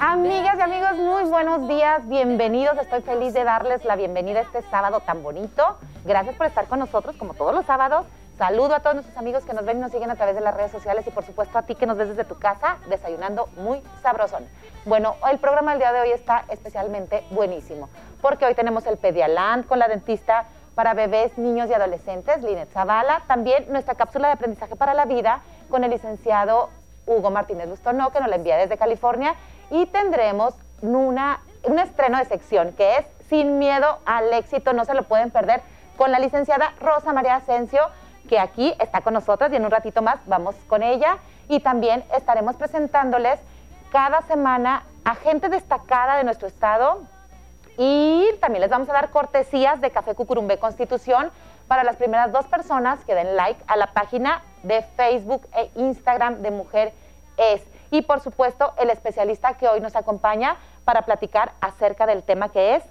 Amigas y amigos, muy buenos días, bienvenidos. Estoy feliz de darles la bienvenida este sábado tan bonito. Gracias por estar con nosotros como todos los sábados. Saludo a todos nuestros amigos que nos ven y nos siguen a través de las redes sociales y por supuesto a ti que nos ves desde tu casa desayunando muy sabrosón. Bueno, el programa del día de hoy está especialmente buenísimo porque hoy tenemos el Pedialand con la dentista para bebés, niños y adolescentes, Linet Zavala. También nuestra cápsula de aprendizaje para la vida con el licenciado Hugo Martínez Bustonó, que nos la envía desde California. Y tendremos una, un estreno de sección que es Sin miedo al éxito, no se lo pueden perder, con la licenciada Rosa María Asensio, que aquí está con nosotros y en un ratito más vamos con ella. Y también estaremos presentándoles cada semana a gente destacada de nuestro estado y también les vamos a dar cortesías de Café Cucurumbe Constitución para las primeras dos personas que den like a la página de Facebook e Instagram de Mujer Es. Y por supuesto, el especialista que hoy nos acompaña para platicar acerca del tema que es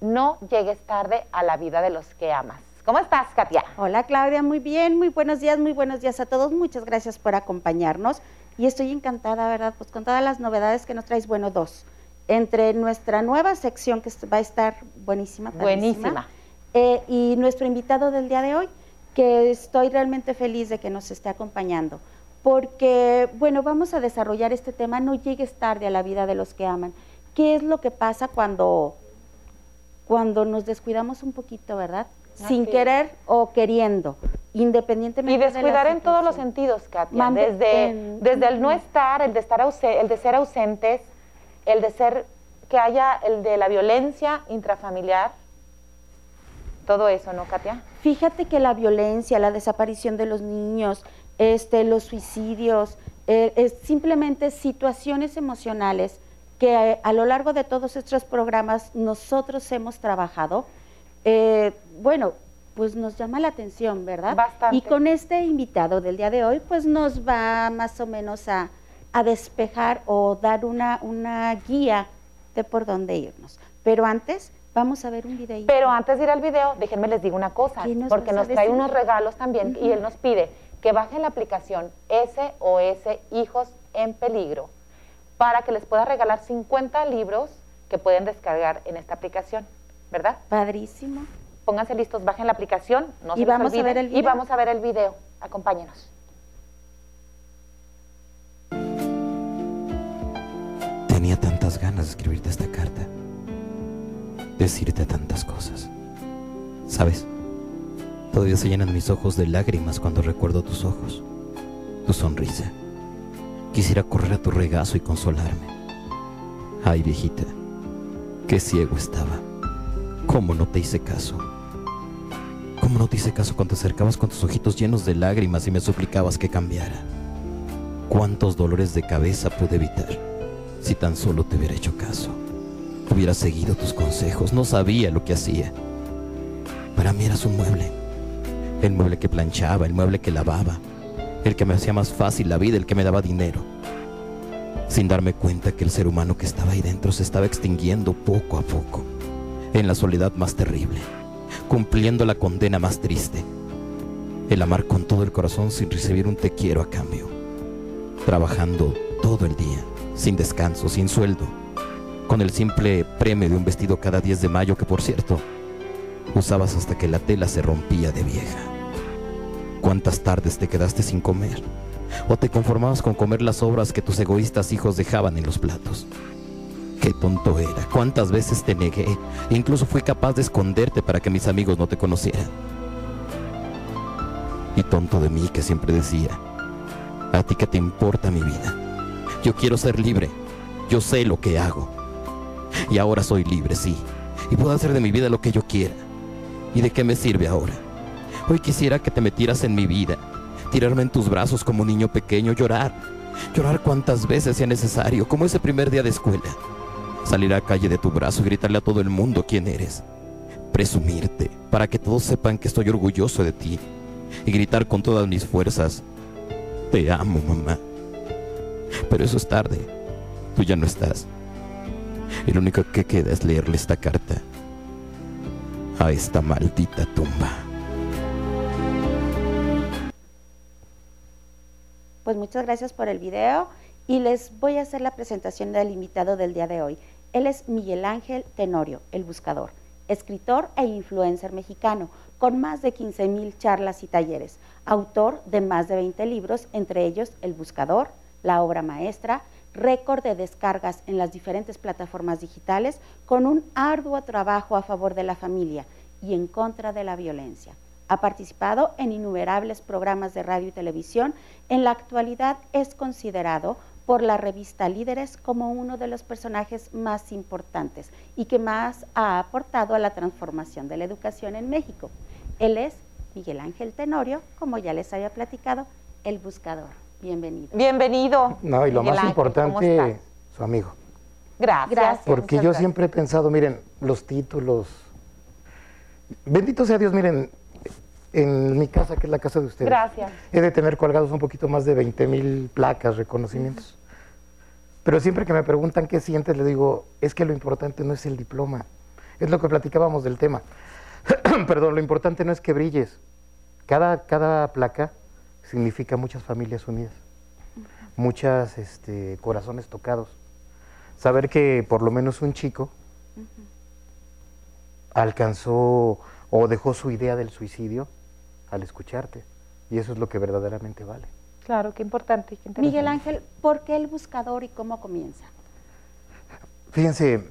No llegues tarde a la vida de los que amas. ¿Cómo estás, Katia? Hola, Claudia, muy bien, muy buenos días, muy buenos días a todos. Muchas gracias por acompañarnos y estoy encantada, ¿verdad? Pues con todas las novedades que nos traes, bueno, dos entre nuestra nueva sección que va a estar buenísima. Buenísima. Eh, y nuestro invitado del día de hoy, que estoy realmente feliz de que nos esté acompañando. Porque, bueno, vamos a desarrollar este tema, no llegues tarde a la vida de los que aman. ¿Qué es lo que pasa cuando, cuando nos descuidamos un poquito, verdad? Sin querer o queriendo, independientemente. Y descuidar en todos los sentidos, Katia. desde, desde el no estar, el de, estar el de ser ausentes, el de ser, que haya el de la violencia intrafamiliar, todo eso, ¿no, Katia? Fíjate que la violencia, la desaparición de los niños, este, los suicidios, eh, es simplemente situaciones emocionales que eh, a, lo largo de todos estos programas nosotros hemos trabajado. Eh, bueno, pues nos llama la atención, ¿verdad? Bastante. Y con este invitado del día de hoy, pues nos va más o menos a, a despejar o dar una, una guía de por dónde irnos. Pero antes vamos a ver un video. Pero antes de ir al video, déjenme les digo una cosa, porque nos trae unos regalos también y él nos pide que bajen la aplicación SOS Hijos en Peligro para que les pueda regalar 50 libros que pueden descargar en esta aplicación, ¿verdad? Padrísimo. Pónganse listos, bajen la aplicación, no y vamos a ver el video. y vamos a ver el video. Acompáñenos. Ganas de escribirte esta carta, decirte tantas cosas. ¿Sabes? Todavía se llenan mis ojos de lágrimas cuando recuerdo tus ojos, tu sonrisa. Quisiera correr a tu regazo y consolarme. Ay, viejita, qué ciego estaba. ¿Cómo no te hice caso? ¿Cómo no te hice caso cuando te acercabas con tus ojitos llenos de lágrimas y me suplicabas que cambiara? ¿Cuántos dolores de cabeza pude evitar? Si tan solo te hubiera hecho caso, hubiera seguido tus consejos, no sabía lo que hacía. Para mí eras un mueble, el mueble que planchaba, el mueble que lavaba, el que me hacía más fácil la vida, el que me daba dinero. Sin darme cuenta que el ser humano que estaba ahí dentro se estaba extinguiendo poco a poco, en la soledad más terrible, cumpliendo la condena más triste. El amar con todo el corazón sin recibir un te quiero a cambio, trabajando todo el día sin descanso, sin sueldo, con el simple premio de un vestido cada 10 de mayo que, por cierto, usabas hasta que la tela se rompía de vieja. ¿Cuántas tardes te quedaste sin comer? ¿O te conformabas con comer las obras que tus egoístas hijos dejaban en los platos? Qué tonto era, cuántas veces te negué, incluso fui capaz de esconderte para que mis amigos no te conocieran. Y tonto de mí que siempre decía, a ti que te importa mi vida, yo quiero ser libre. Yo sé lo que hago. Y ahora soy libre, sí. Y puedo hacer de mi vida lo que yo quiera. ¿Y de qué me sirve ahora? Hoy quisiera que te metieras en mi vida, tirarme en tus brazos como un niño pequeño, llorar. Llorar cuantas veces sea necesario, como ese primer día de escuela. Salir a la calle de tu brazo y gritarle a todo el mundo quién eres. Presumirte, para que todos sepan que estoy orgulloso de ti. Y gritar con todas mis fuerzas, te amo, mamá. Pero eso es tarde. Tú ya no estás. Y lo único que queda es leerle esta carta a esta maldita tumba. Pues muchas gracias por el video y les voy a hacer la presentación del invitado del día de hoy. Él es Miguel Ángel Tenorio, el buscador, escritor e influencer mexicano, con más de 15 mil charlas y talleres, autor de más de 20 libros, entre ellos El Buscador, La Obra Maestra, récord de descargas en las diferentes plataformas digitales, con un arduo trabajo a favor de la familia y en contra de la violencia. Ha participado en innumerables programas de radio y televisión. En la actualidad es considerado por la revista Líderes como uno de los personajes más importantes y que más ha aportado a la transformación de la educación en México. Él es Miguel Ángel Tenorio, como ya les había platicado, el buscador. Bienvenido. Bienvenido. No, y lo Miguel más Ángel, ¿cómo importante, su amigo. Gracias. Gracias. Porque yo gracias. siempre he pensado, miren, los títulos. Bendito sea Dios, miren, en mi casa, que es la casa de ustedes. Gracias. He de tener colgados un poquito más de 20 mil placas, reconocimientos. Pero siempre que me preguntan qué sientes, le digo, es que lo importante no es el diploma. Es lo que platicábamos del tema. Perdón, lo importante no es que brilles. Cada, cada placa significa muchas familias unidas, muchas este, corazones tocados. Saber que por lo menos un chico alcanzó o dejó su idea del suicidio al escucharte. Y eso es lo que verdaderamente vale. Claro, qué importante. qué. Miguel Ángel, ¿por qué el buscador y cómo comienza? Fíjense,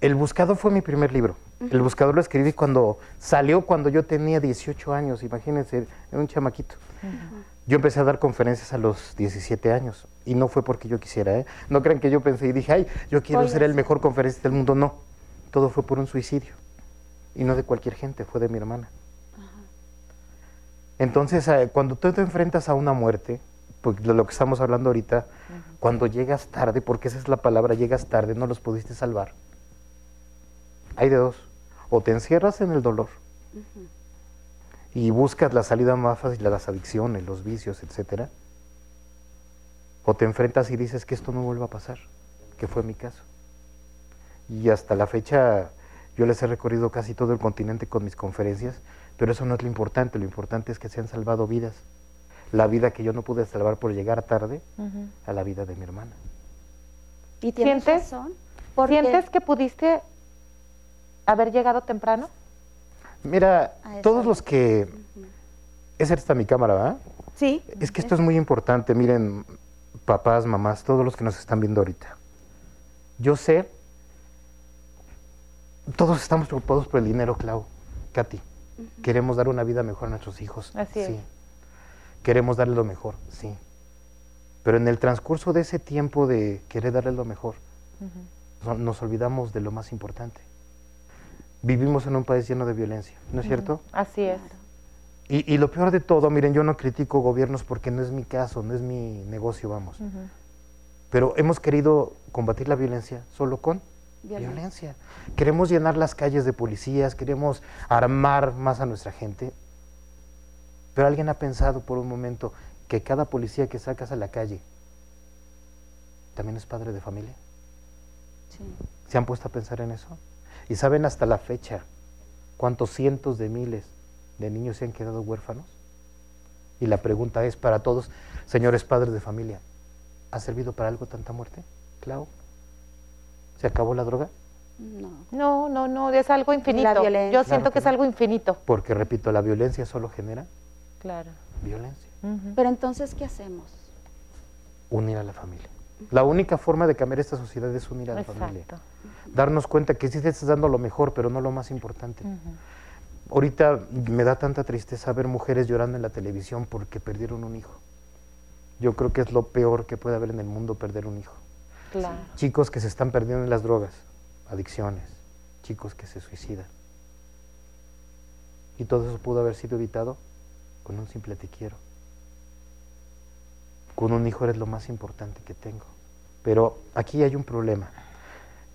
El Buscador fue mi primer libro. El Buscador lo escribí cuando salió cuando yo tenía 18 años, imagínense, era un chamaquito. Yo empecé a dar conferencias a los 17 años y no fue porque yo quisiera, ¿eh? No crean que yo pensé y dije, ay, yo quiero ser el ser". mejor conferencista del mundo. No, todo fue por un suicidio. Y no de cualquier gente, fue de mi hermana. Entonces, eh, cuando tú te enfrentas a una muerte, pues, de lo que estamos hablando ahorita, cuando llegas tarde, porque esa es la palabra, llegas tarde, no los pudiste salvar. Hay de dos. O te encierras en el dolor y buscas la salida más fácil a las adicciones, los vicios, etcétera. O te enfrentas y dices que esto no vuelva a pasar, que fue mi caso. Y hasta la fecha yo les he recorrido casi todo el continente con mis conferencias, pero eso no es lo importante, lo importante es que se han salvado vidas. La vida que yo no pude salvar por llegar tarde a la vida de mi hermana. Y tienes ¿Sientes? razón. ¿Sientes que pudiste haber llegado temprano? Mira, todos los que... Esa está mi cámara, ¿verdad? Sí. Es que esto es muy importante, miren, papás, mamás, todos los que nos están viendo ahorita. Yo sé, todos estamos preocupados por el dinero, Clau, Katy. Queremos dar una vida mejor a nuestros hijos. Así es. sí. Queremos darle lo mejor, sí. Pero en el transcurso de ese tiempo de querer darle lo mejor, no- nos olvidamos de lo más importante. Vivimos en un país lleno de violencia, ¿no es cierto? Así es. Y, y lo peor de todo, miren, yo no critico gobiernos porque no es mi caso, no es mi negocio, vamos. Pero hemos querido combatir la violencia solo con Violencia. violencia. Queremos llenar las calles de policías, queremos armar más a nuestra gente. Pero alguien ha pensado por un momento que cada policía que sacas a la calle también es padre de familia. Sí. ¿Se han puesto a pensar en eso? ¿Y saben hasta la fecha cuántos cientos de miles de niños se han quedado huérfanos? Y la pregunta es para todos, señores padres de familia, ¿ha servido para algo tanta muerte? Clau, ¿se acabó la droga? No. No, no, no, es algo infinito. violencia. Yo siento Claro que que es algo infinito. Porque, repito, la violencia solo genera Claro. violencia. Pero entonces, ¿qué hacemos? Unir a la familia. La única forma de cambiar esta sociedad es unir a la familia. Darnos cuenta que sí te estás dando lo mejor, pero no lo más importante. Ahorita me da tanta tristeza ver mujeres llorando en la televisión porque perdieron un hijo. Yo creo que es lo peor que puede haber en el mundo perder un hijo. Claro. Chicos que se están perdiendo en las drogas, adicciones, chicos que se suicidan. Y todo eso pudo haber sido evitado con un simple te quiero. Con un hijo eres lo más importante que tengo. Pero aquí hay un problema.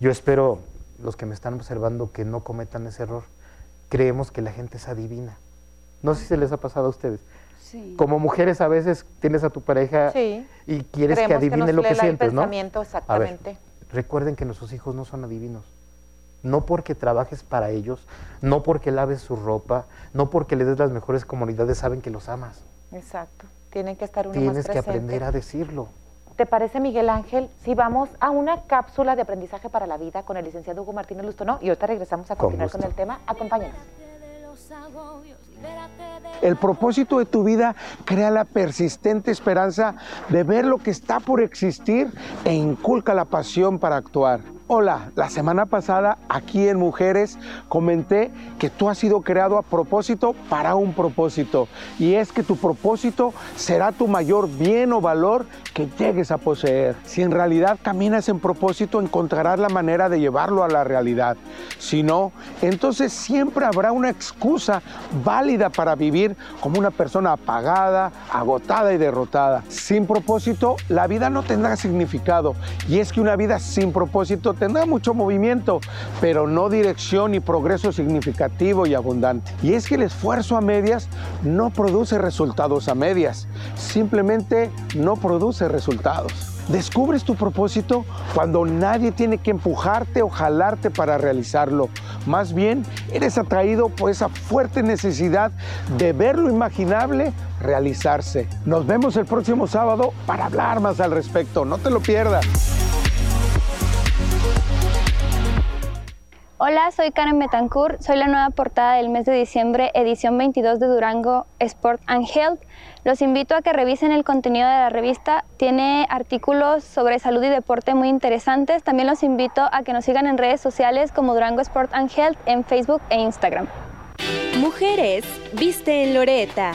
Yo espero, los que me están observando, que no cometan ese error. Creemos que la gente es adivina. No sé si se les ha pasado a ustedes. Sí. Como mujeres a veces tienes a tu pareja Sí. y quieres que adivine lo que lee el sientes, ¿no? pensamiento, A ver, exactamente. recuerden que nuestros hijos no son adivinos. No porque trabajes para ellos, no porque laves su ropa, no porque les des las mejores comunidades, saben que los amas. Exacto. Tienen que estar uno Tienes más que aprender a decirlo. ¿Te parece, Miguel Ángel, si vamos a una cápsula de aprendizaje para la vida con el licenciado Hugo Martínez Lustono? Y ahorita regresamos a Con continuar con, gusto. el tema. Acompáñenos. El propósito de tu vida crea la persistente esperanza de ver lo que está por existir e inculca la pasión para actuar. Hola, la semana pasada aquí en Mujeres comenté que tú has sido creado a propósito para un propósito y es que tu propósito será tu mayor bien o valor que llegues a poseer. Si en realidad caminas en propósito encontrarás la manera de llevarlo a la realidad. Si no, entonces siempre habrá una excusa válida para vivir como una persona apagada, agotada y derrotada. Sin propósito, la vida no tendrá significado. Y es que una vida sin propósito tendrá mucho movimiento, pero no dirección y progreso significativo y abundante. Y es que el esfuerzo a medias no produce resultados a medias, simplemente no produce resultados. Descubres tu propósito cuando nadie tiene que empujarte o jalarte para realizarlo. Más bien, eres atraído por esa fuerte necesidad de ver lo imaginable realizarse. Nos vemos el próximo sábado para hablar más al respecto. No te lo pierdas. Hola, soy Karen Betancourt, soy la nueva portada del mes de diciembre, edición 22 de Durango Sport and Health. Los invito a que revisen el contenido de la revista, tiene artículos sobre salud y deporte muy interesantes. También los invito a que nos sigan en redes sociales como Durango Sport and Health en Facebook e Instagram. Mujeres, viste en Loreta.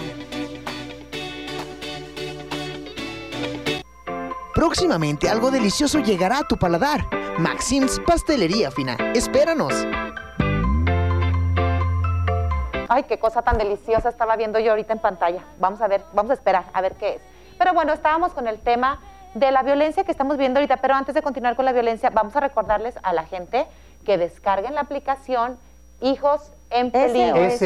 Próximamente algo delicioso llegará a tu paladar. Maxim's Pastelería Fina. Espéranos. Ay, qué cosa tan deliciosa estaba viendo yo ahorita en pantalla. Vamos a ver, vamos a esperar a ver qué es. Pero bueno, estábamos con el tema de la violencia que estamos viendo ahorita, pero antes de continuar con la violencia, vamos a recordarles a la gente que descarguen la aplicación Hijos en Peligro. SOS,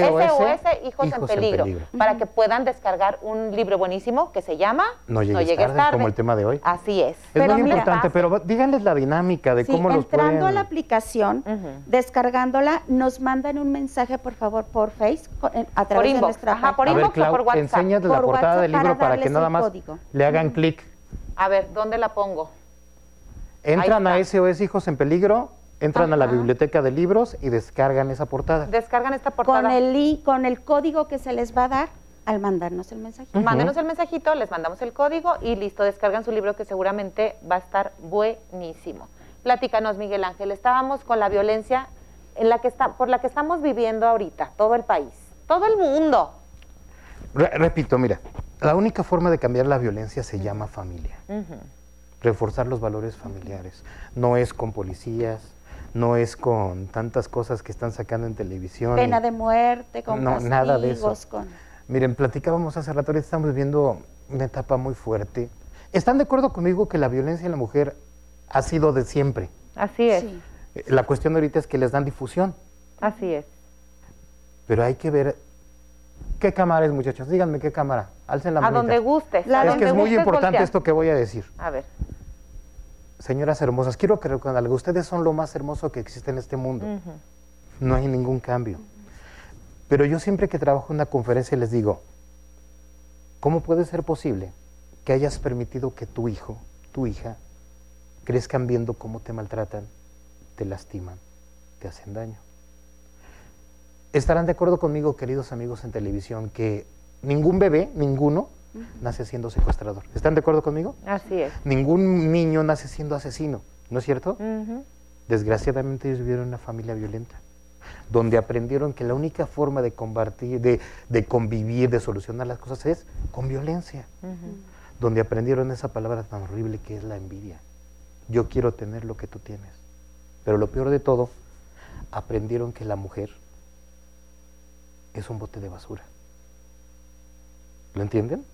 Hijos, en, peligro, para que puedan descargar un libro buenísimo que se llama No llegues, tarde, como el tema de hoy. Así es. Es Pero muy mira, importante, pero díganles la dinámica de Sí, cómo los entrando pueden... a la aplicación, descargándola, nos mandan un mensaje, por favor, por Face, a Por través de inbox. nuestra Ajá, por A ver, inbox o por WhatsApp. enséñales la Por portada WhatsApp del libro para para, que nada más código. le hagan clic. A ver, ¿dónde la pongo? Entran a SOS Hijos en Peligro, entran a la biblioteca de libros y descargan esa portada. Descargan esta portada. Con el link, con el código que se les va a dar al mandarnos el mensaje. Mándenos el mensajito, les mandamos el código y listo, descargan su libro que seguramente va a estar buenísimo. Platícanos, Miguel Ángel, estábamos con la violencia en la que está, por la que estamos viviendo ahorita, todo el país, todo el mundo. Re- repito, mira, la única forma de cambiar la violencia se llama familia. Reforzar los valores familiares. No es con policías, no es con tantas cosas que están sacando en televisión. Pena de muerte, con No, nada de eso. con... Miren, platicábamos hace rato, ahorita estamos viviendo una etapa muy fuerte. ¿Están de acuerdo conmigo que la violencia en la mujer ha sido de siempre? Así es, Sí. Eh, La cuestión ahorita es que les dan difusión, así es. pero hay que ver qué cámara es, muchachos. Díganme qué cámara. Alcen la A manita. donde. La- a Es donde que es muy importante voltear. esto que voy a decir. A ver. Señoras hermosas, quiero que recuerden algo. Ustedes son lo más hermoso que existe en este mundo. No hay ningún cambio. Pero yo siempre que trabajo en una conferencia les digo, ¿cómo puede ser posible que hayas permitido que tu hijo, tu hija, crezcan viendo cómo te maltratan, te lastiman, te hacen daño? Estarán de acuerdo conmigo, queridos amigos en televisión, que ningún bebé, ninguno, nace siendo secuestrador. ¿Están de acuerdo conmigo? Así es. Ningún niño nace siendo asesino, ¿no es cierto? Desgraciadamente ellos vivieron en una familia violenta, donde aprendieron que la única forma de combatir, de, de convivir, de solucionar las cosas es con violencia. Donde aprendieron esa palabra tan horrible que es la envidia. Yo quiero tener lo que tú tienes. Pero lo peor de todo, aprendieron que la mujer es un bote de basura. ¿Lo entienden?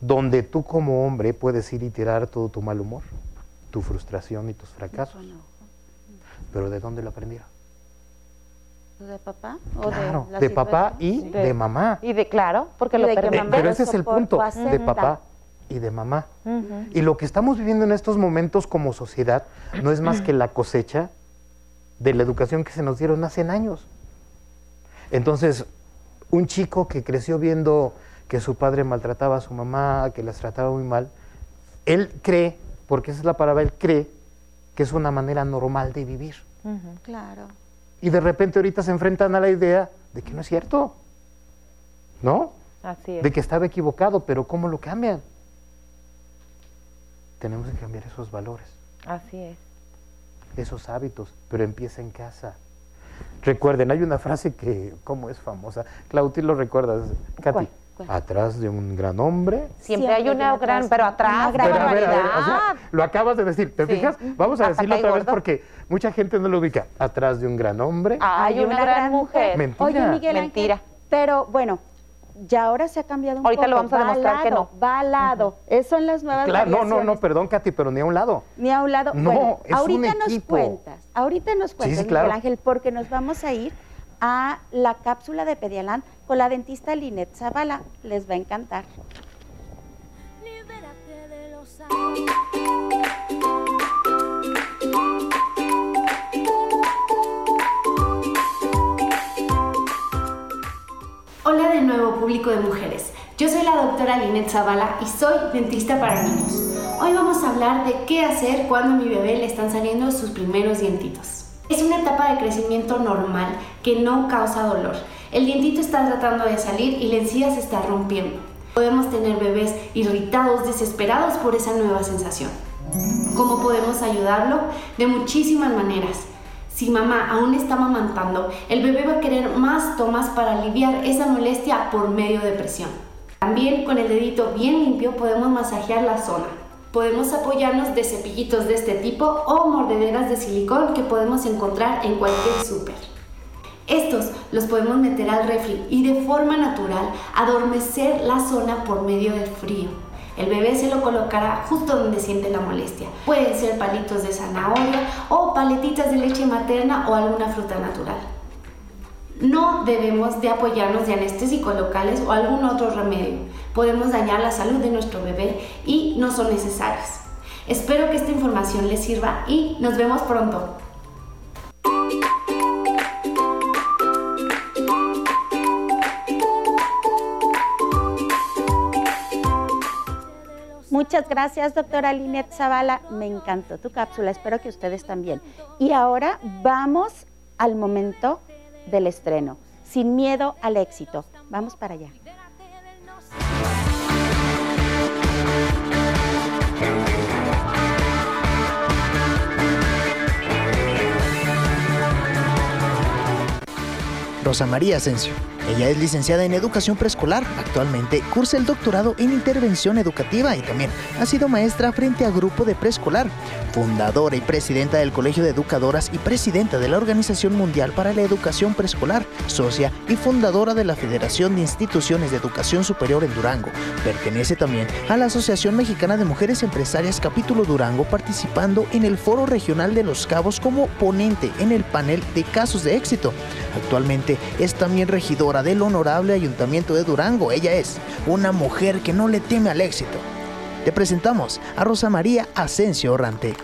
Donde tú como hombre puedes ir y tirar todo tu mal humor, tu frustración y tus fracasos. Pero ¿de dónde lo aprendieron? ¿De papá? ¿O Claro, la de papá situación? y Sí. de mamá. Y de claro, porque lo de que Eh, permiten. mamá pero lo ese es el punto, de papá y de mamá. Y lo que estamos viviendo en estos momentos como sociedad no es más que la cosecha de la educación que se nos dieron hace años. Entonces, un chico que creció viendo que su padre maltrataba a su mamá, que las trataba muy mal, él cree, porque esa es la palabra, él cree que es una manera normal de vivir. Claro. Y de repente ahorita se enfrentan a la idea de que no es cierto, ¿no? Así es. De que estaba equivocado, pero ¿cómo lo cambian? Tenemos que cambiar esos valores, Así es. esos hábitos, pero empieza en casa. Recuerden, hay una frase que, ¿cómo es famosa? Claudia, ¿lo recuerdas? Katy. ¿Cuál? ¿Cuál? Atrás de un gran hombre. Siempre, Siempre hay una gran, atrás pero una atrás, gran Pero a ver, a ver, o sea, barbaridad. lo acabas de decir, ¿te Sí. fijas? Vamos a Hasta decirlo otra vez porque mucha gente no lo ubica. Atrás de un gran hombre. Hay una, gran mujer. Mentira. Oye, Miguel Ángel, Mentira. pero bueno, ya ahora se ha cambiado un Ahorita poco. lo vamos a Va demostrar al que lado, no. Va al lado. Eso son las nuevas Claro, no, no, no, perdón, Katy, pero ni a un lado. Ni a un lado. No, bueno, es un ahorita nos equipo. cuentas, ahorita nos cuentas, sí, claro. Miguel Ángel, porque nos vamos a ir a la cápsula de Pedialand con la dentista Linet Zavala. Les va a encantar. Libérate de los Hola de nuevo público de mujeres. Yo soy la doctora Linet Zavala y soy dentista para niños. Hoy vamos a hablar de qué hacer cuando a mi bebé le están saliendo sus primeros dientitos. Es una etapa de crecimiento normal que no causa dolor. El dientito está tratando de salir y la encía se está rompiendo. Podemos tener bebés irritados, desesperados por esa nueva sensación. ¿Cómo podemos ayudarlo? De muchísimas maneras. Si mamá aún está amamantando, el bebé va a querer más tomas para aliviar esa molestia por medio de presión. También con el dedito bien limpio podemos masajear la zona. Podemos apoyarnos de cepillitos de este tipo o mordederas de silicón que podemos encontrar en cualquier súper. Estos los podemos meter al refri y de forma natural adormecer la zona por medio del frío. El bebé se lo colocará justo donde siente la molestia. Pueden ser palitos de zanahoria o paletitas de leche materna o alguna fruta natural. No debemos de apoyarnos de anestésicos locales o algún otro remedio. Podemos dañar la salud de nuestro bebé y no son necesarios. Espero que esta información les sirva y nos vemos pronto. Muchas gracias, doctora Linet Zavala. Me encantó tu cápsula, espero que ustedes también. Y ahora vamos al momento del estreno, sin miedo al éxito. Vamos para allá. Rosa María Asensio. Ella es licenciada en educación preescolar. Actualmente cursa el doctorado en intervención educativa y también ha sido maestra frente a grupo de preescolar. Fundadora y presidenta del Colegio de Educadoras y presidenta de la Organización Mundial para la Educación Preescolar, socia y fundadora de la Federación de Instituciones de Educación Superior en Durango. Pertenece también a la Asociación Mexicana de Mujeres Empresarias Capítulo Durango, participando en el Foro Regional de Los Cabos como ponente en el panel de casos de éxito. Actualmente es también regidora del Honorable Ayuntamiento de Durango. Ella es una mujer que no le teme al éxito. Te presentamos a Rosa María Asensio Orrante.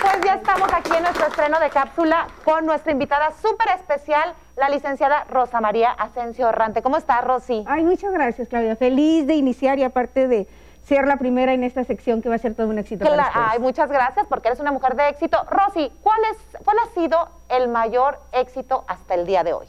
Pues ya estamos aquí en nuestro estreno de cápsula con nuestra invitada súper especial, la licenciada Rosa María Asensio Orrante. ¿Cómo está, Rosy? Ay, muchas gracias, Claudia. Feliz de iniciar y aparte de ser la primera en esta sección que va a ser todo un éxito para Cla- ustedes. Ay, muchas gracias porque eres una mujer de éxito. Rosy, ¿cuál, es, ¿cuál ha sido el mayor éxito hasta el día de hoy?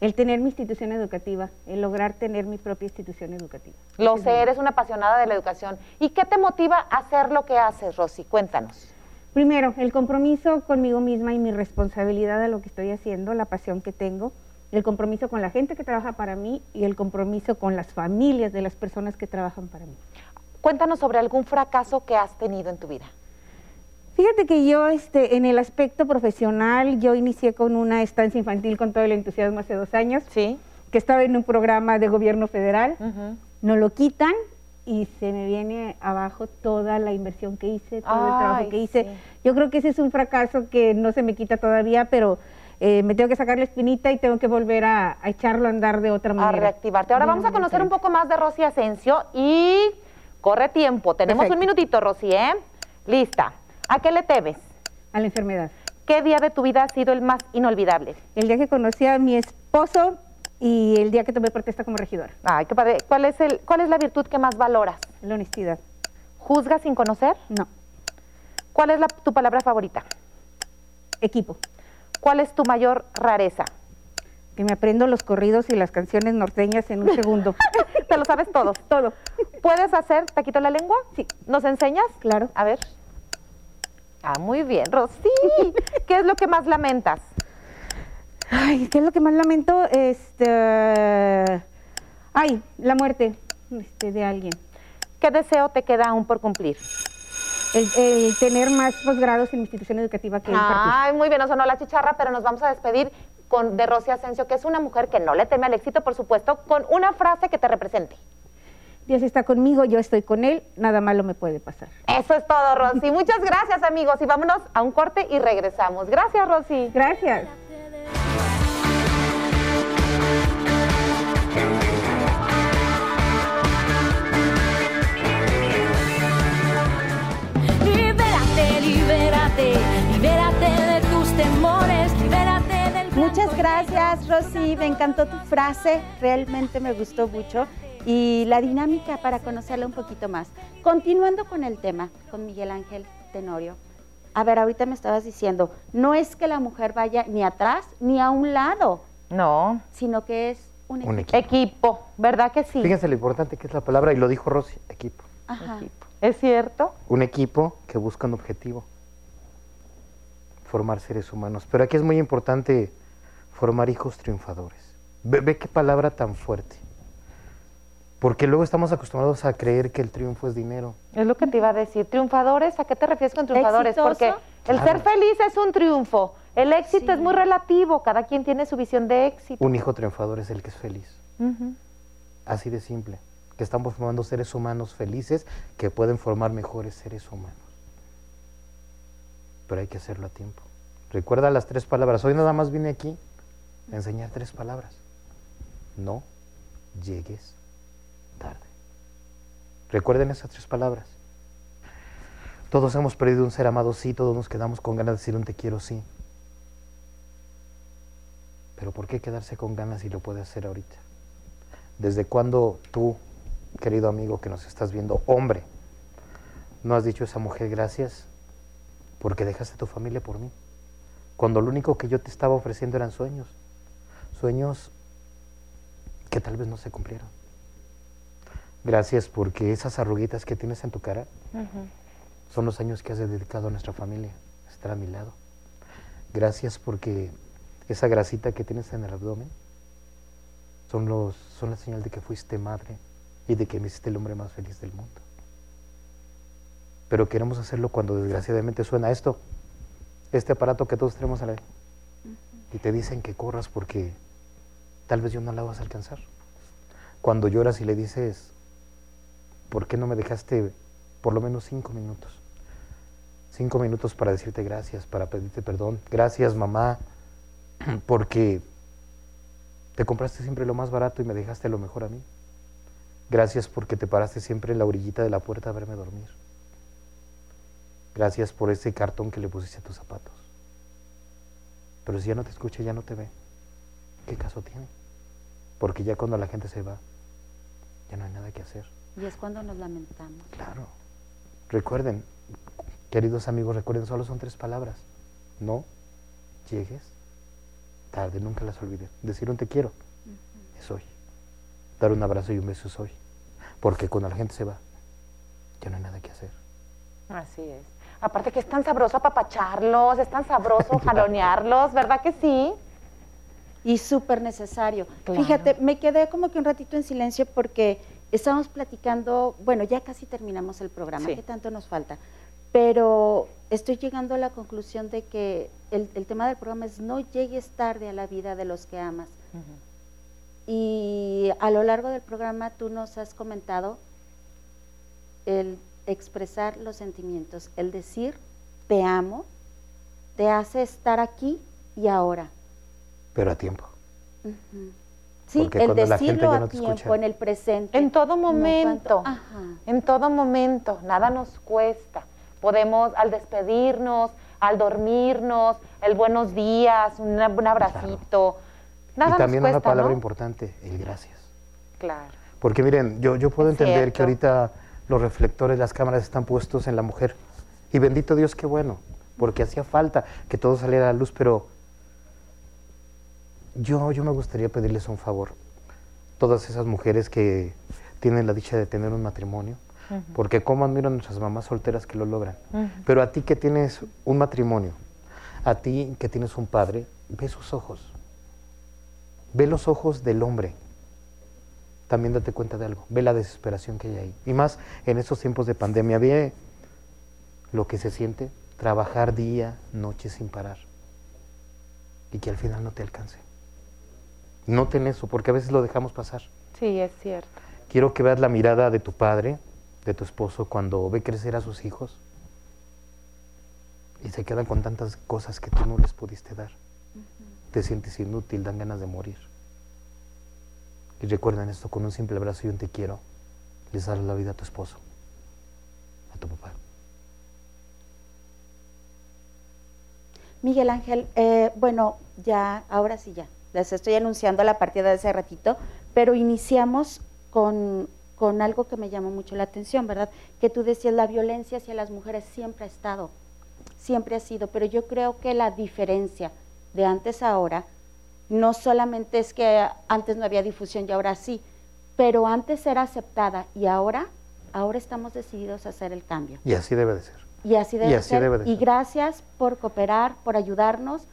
El tener mi institución educativa, el lograr tener mi propia institución educativa. Lo sé, eres una apasionada de la educación. ¿Y qué te motiva a hacer lo que haces, Rosy? Cuéntanos. Primero, el compromiso conmigo misma y mi responsabilidad a lo que estoy haciendo, la pasión que tengo, el compromiso con la gente que trabaja para mí y el compromiso con las familias de las personas que trabajan para mí. Cuéntanos sobre algún fracaso que has tenido en tu vida. Fíjate que yo, este, en el aspecto profesional, yo inicié con una estancia infantil con todo el entusiasmo hace dos años, Sí. que estaba en un programa de gobierno federal, Ujú. nos lo quitan y se me viene abajo toda la inversión que hice, todo el trabajo que hice. sí. Yo creo que ese es un fracaso que no se me quita todavía, pero eh, me tengo que sacar la espinita y tengo que volver a, a echarlo a andar de otra A manera. reactivarte. Ahora vamos a conocer un poco más de Rosy Asensio y corre tiempo. Tenemos Perfecto. un minutito, Rosy, ¿eh? Lista. ¿A qué le temes? A la enfermedad. ¿Qué día de tu vida ha sido el más inolvidable? El día que conocí a mi esposo y el día que tomé protesta como regidora. Ay, qué padre. ¿Cuál es, el, ¿Cuál es la virtud que más valoras? La honestidad. ¿Juzgas sin conocer? No. ¿Cuál es la- tu palabra favorita? Equipo. ¿Cuál es tu mayor rareza? Que me aprendo los corridos y las canciones norteñas en un segundo. ¿Te lo sabes todos? Todo. ¿Puedes hacer taquito la lengua? Sí. ¿Nos enseñas? Claro. A ver. Ah, muy bien, Rosy. ¿Qué es lo que más lamentas? Ay, ¿qué es lo que más lamento? Este. Ay, la muerte este, de alguien. ¿Qué deseo te queda aún por cumplir? El, el tener más posgrados en mi institución educativa que impartir. Ay, muy bien, no sonó la chicharra, pero nos vamos a despedir con de Rosy Asensio, que es una mujer que no le teme al éxito, por supuesto, con una frase que te represente. Dios está conmigo, yo estoy con él, nada malo me puede pasar. Eso es todo, Rosy. Muchas gracias, amigos. Y vámonos a un corte y regresamos. Gracias, Rosy. Gracias. Libérate, libérate, libérate Muchas gracias, Rosy. Me encantó tu frase, realmente me gustó mucho. Y la dinámica para conocerla un poquito más. Continuando con el tema, con Miguel Ángel Tenorio. A ver, ahorita me estabas diciendo, no es que la mujer vaya ni atrás ni a un lado, No. sino que es un equipo. Un equipo. Equipo, ¿verdad que sí? Fíjense lo importante que es la palabra, y lo dijo Rosy, equipo. Ajá. ¿Es cierto? Un equipo que busca un objetivo, formar seres humanos. Pero aquí es muy importante formar hijos triunfadores. Ve, ve qué palabra tan fuerte. Porque luego estamos acostumbrados a creer que el triunfo es dinero. Es lo que te iba a decir. Triunfadores, ¿a qué te refieres con triunfadores? ¿Exitoso? Porque el Claro. ser feliz es un triunfo. El éxito Sí. es muy relativo. Cada quien tiene su visión de éxito. Un hijo triunfador es el que es feliz. Así de simple. Que estamos formando seres humanos felices que pueden formar mejores seres humanos. Pero hay que hacerlo a tiempo. Recuerda las tres palabras. Hoy nada más vine aquí enseñar tres palabras. No llegues tarde. Recuerden esas tres palabras. Todos hemos perdido un ser amado, sí, todos nos quedamos con ganas de decir un te quiero, sí. Pero ¿por qué quedarse con ganas si lo puede hacer ahorita? ¿Desde cuándo tú, querido amigo que nos estás viendo, hombre, no has dicho a esa mujer gracias porque dejaste tu familia por mí? Cuando lo único que yo te estaba ofreciendo eran sueños. Sueños que tal vez no se cumplieron. Gracias porque esas arruguitas que tienes en tu cara son los años que has dedicado a nuestra familia, estar a mi lado. Gracias porque esa grasita que tienes en el abdomen son, los, son la señal de que fuiste madre y de que me hiciste el hombre más feliz del mundo. Pero queremos hacerlo cuando desgraciadamente suena esto, este aparato que todos tenemos a la y te dicen que corras porque tal vez yo no la vas a alcanzar. Cuando lloras y le dices, ¿por qué no me dejaste por lo menos cinco minutos? Cinco minutos para decirte gracias, para pedirte perdón. Gracias, mamá, porque te compraste siempre lo más barato y me dejaste lo mejor a mí. Gracias porque te paraste siempre en la orillita de la puerta a verme dormir. Gracias por ese cartón que le pusiste a tus zapatos. Pero si ya no te escucha, ya no te ve, ¿qué caso tiene? Porque ya cuando la gente se va, ya no hay nada que hacer. Y es cuando nos lamentamos. Claro. Recuerden, queridos amigos, recuerden, solo son tres palabras. No llegues tarde, nunca las olvides. Decir un te quiero es hoy. Dar un abrazo y un beso es hoy. Porque cuando la gente se va, ya no hay nada que hacer. Así es. Aparte que es tan sabroso apapacharlos, es tan sabroso jalonearlos, ¿verdad que sí? Y súper necesario. Claro. Fíjate, me quedé como que un ratito en silencio porque estábamos platicando, bueno, ya casi terminamos el programa, Sí. ¿qué tanto nos falta? Pero estoy llegando a la conclusión de que el, el tema del programa es no llegues tarde a la vida de los que amas. Y a lo largo del programa tú nos has comentado el expresar los sentimientos, el decir te amo, te hace estar aquí y ahora. Pero a tiempo. Sí, Porque el cuando la gente decirlo ya a no tiempo, escucha. en el presente. En todo no momento. cuando- Ajá. En todo momento, nada nos cuesta. Podemos, al despedirnos, al dormirnos, el buenos días, un, un abracito, Nada y nos también una cuesta, palabra ¿no? importante, el gracias. Claro. Porque miren, yo, yo puedo Es entender que ahorita los reflectores, las cámaras están puestos en la mujer. Y bendito Dios, qué bueno, porque hacía falta que todo saliera a la luz, pero yo, yo me gustaría pedirles un favor. Todas esas mujeres que tienen la dicha de tener un matrimonio, porque como admiro a nuestras mamás solteras que lo logran. Pero a ti que tienes un matrimonio, a ti que tienes un padre, ve sus ojos. Ve los ojos del hombre. También date cuenta de algo. Ve la desesperación que hay ahí. Y más en estos tiempos de pandemia, ve lo que se siente trabajar día, noche sin parar. Y que al final no te alcance. Noten eso, porque a veces lo dejamos pasar. Sí, es cierto. Quiero que veas la mirada de tu padre, de tu esposo, cuando ve crecer a sus hijos y se quedan con tantas cosas que tú no les pudiste dar. Te sientes inútil, dan ganas de morir. Y recuerden esto, con un simple abrazo y un te quiero, les das la vida a tu esposo, a tu papá. Miguel Ángel, eh, bueno, ya, ahora sí ya, les estoy anunciando la partida de ese ratito, pero iniciamos con, con algo que me llamó mucho la atención, ¿verdad? Que tú decías, la violencia hacia las mujeres siempre ha estado, siempre ha sido, pero yo creo que la diferencia de antes a ahora no solamente es que antes no había difusión y ahora sí, pero antes era aceptada y ahora, ahora estamos decididos a hacer el cambio. Y así debe de ser. Y así debe, Y así ser. debe de y ser. gracias por cooperar, por ayudarnos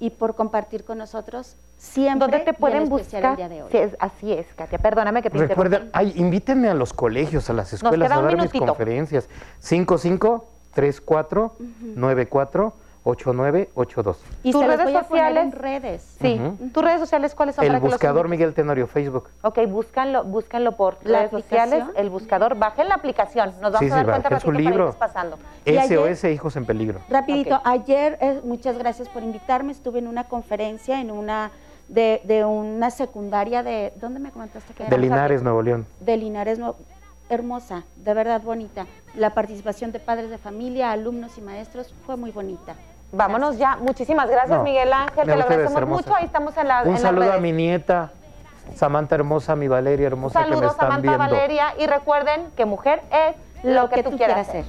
y por compartir con nosotros siempre. ¿Dónde te y en pueden buscar? el día de hoy. Sí, así es, Katia. Perdóname que te Recuerden, interrumpa. ay, invítenme a los colegios, a las escuelas, a dar mis conferencias. 55 34 94 8982. Y tus se redes voy a poner en sociales. redes. Sí, Ujú. tus redes sociales, ¿cuáles son? El para que los buscador? Miguel Tenorio, Facebook. Ok, búscanlo, búscanlo por ¿La redes sociales, aplicación? el buscador, bajen la aplicación, nos vamos Sí, a sí, dar cuenta su para libro. irles pasando. Y ayer- SOS Hijos en Peligro. Rapidito, Ok. ayer, eh, muchas gracias por invitarme, estuve en una conferencia, en una, de, de una secundaria de, ¿dónde me comentaste que era? De Linares, Nuevo León. de Linares, no- hermosa, de verdad bonita. La participación de padres de familia, alumnos y maestros fue muy bonita. Vámonos ya, muchísimas gracias No, Miguel Ángel, a te lo agradecemos hermosa. mucho, ahí estamos en, la, en Un las saludo a redes. mi nieta, Samantha hermosa, mi Valeria hermosa que me Saludos están Samantha viendo. Valeria y recuerden que mujer es lo, que, tú, quieras ser.